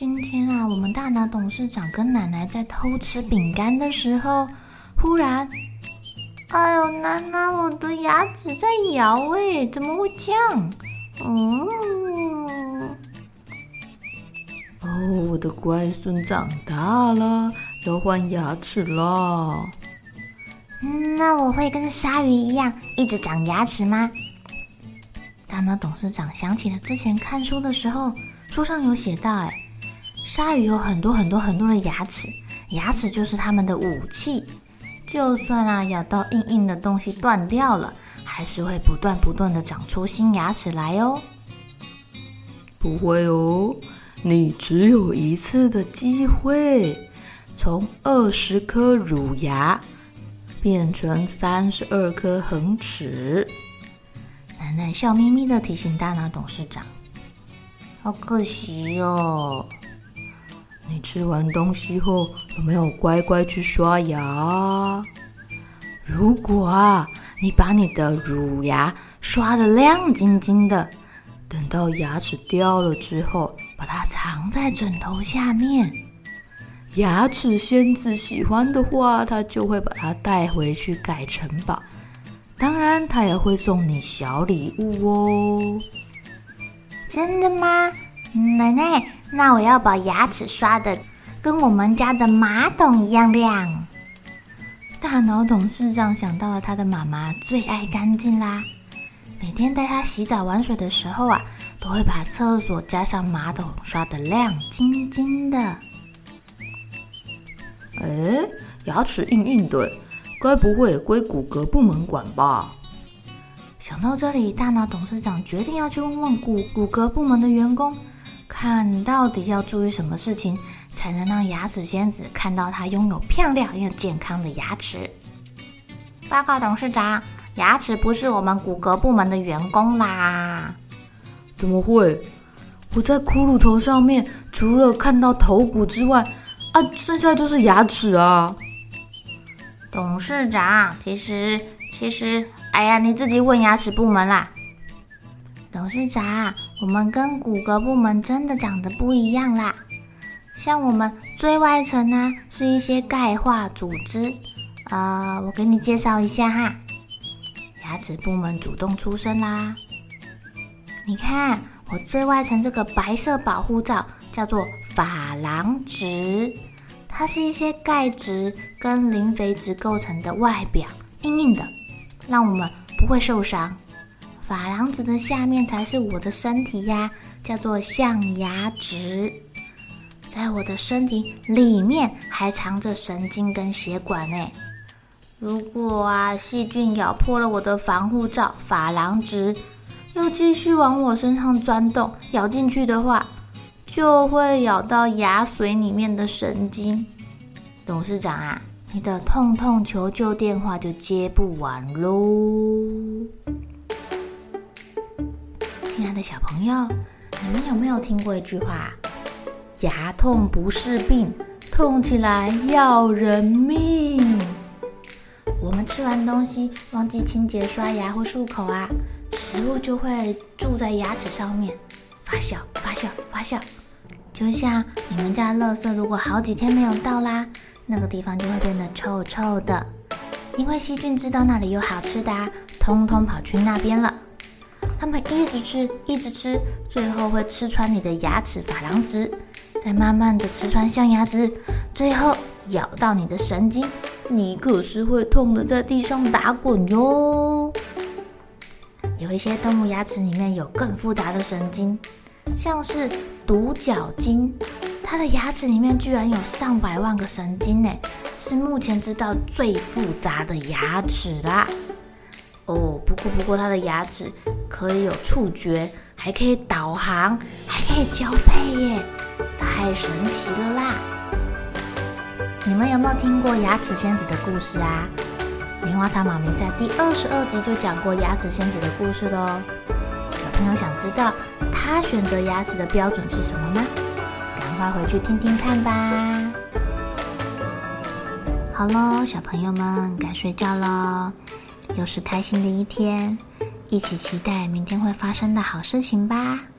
今天啊，我们大脑董事长跟奶奶在偷吃饼干的时候，忽然，哎呦，奶奶，我的牙齿在摇哎，怎么会这样？嗯，哦，我的乖孙长大了，要换牙齿了。那我会跟鲨鱼一样一直长牙齿吗？大脑董事长想起了之前看书的时候，书上有写到，哎。鲨鱼有很多很多很多的牙齿，牙齿就是它们的武器。就算啊咬到硬硬的东西断掉了，还是会不断不断的长出新牙齿来哦。不会哦，你只有一次的机会，从二十颗乳牙变成三十二颗恒齿。奶奶笑眯眯的提醒大脑董事长：“好可惜哦。”你吃完东西后有没有乖乖去刷牙？如果啊，你把你的乳牙刷得亮晶晶的，等到牙齿掉了之后，把它藏在枕头下面，牙齿仙子喜欢的话，他就会把它带回去盖城堡。当然，他也会送你小礼物哦。真的吗？奶奶？那我要把牙齿刷的跟我们家的马桶一样亮。大脑董事长想到了他的妈妈最爱干净啦，每天带他洗澡玩水的时候啊，都会把厕所加上马桶刷的亮晶晶的。哎，牙齿硬硬的，该不会也归骨骼部门管吧？想到这里，大脑董事长决定要去问问骨骨骼部门的员工。看到底要注意什么事情，才能让牙齿仙子看到她拥有漂亮又健康的牙齿？报告董事长，牙齿不是我们骨骼部门的员工啦。怎么会？我在骷髅头上面，除了看到头骨之外，啊，剩下就是牙齿啊。董事长，其实，其实，哎呀，你自己问牙齿部门啦。董事长，我们跟骨骼部门真的长得不一样啦。像我们最外层呢，是一些钙化组织。呃，我给你介绍一下哈。牙齿部门主动出声啦。你看，我最外层这个白色保护罩叫做珐琅质，它是一些钙质跟磷肥质构成的外表，硬硬的，让我们不会受伤。珐琅质的下面才是我的身体呀，叫做象牙质。在我的身体里面还藏着神经跟血管呢。如果啊细菌咬破了我的防护罩珐琅质，又继续往我身上钻洞咬进去的话，就会咬到牙髓里面的神经。董事长啊，你的痛痛求救电话就接不完喽。小朋友，你们有没有听过一句话？牙痛不是病，痛起来要人命。我们吃完东西忘记清洁刷牙或漱口啊，食物就会住在牙齿上面，发酵、发酵、发酵。就像你们家垃圾如果好几天没有倒啦，那个地方就会变得臭臭的，因为细菌知道那里有好吃的啊，通通跑去那边了。他们一直吃，一直吃，最后会吃穿你的牙齿珐琅质，再慢慢的吃穿象牙质，最后咬到你的神经，你可是会痛得在地上打滚哟。有一些动物牙齿里面有更复杂的神经，像是独角鲸，它的牙齿里面居然有上百万个神经呢，是目前知道最复杂的牙齿啦。哦，不过不过它的牙齿可以有触觉，还可以导航，还可以交配耶，太神奇了啦！你们有没有听过牙齿仙子的故事啊？棉花糖妈咪在第二十二集就讲过牙齿仙子的故事喽。小朋友想知道她选择牙齿的标准是什么吗？赶快回去听听看吧。好喽，小朋友们该睡觉喽，又是开心的一天，一起期待明天会发生的好事情吧。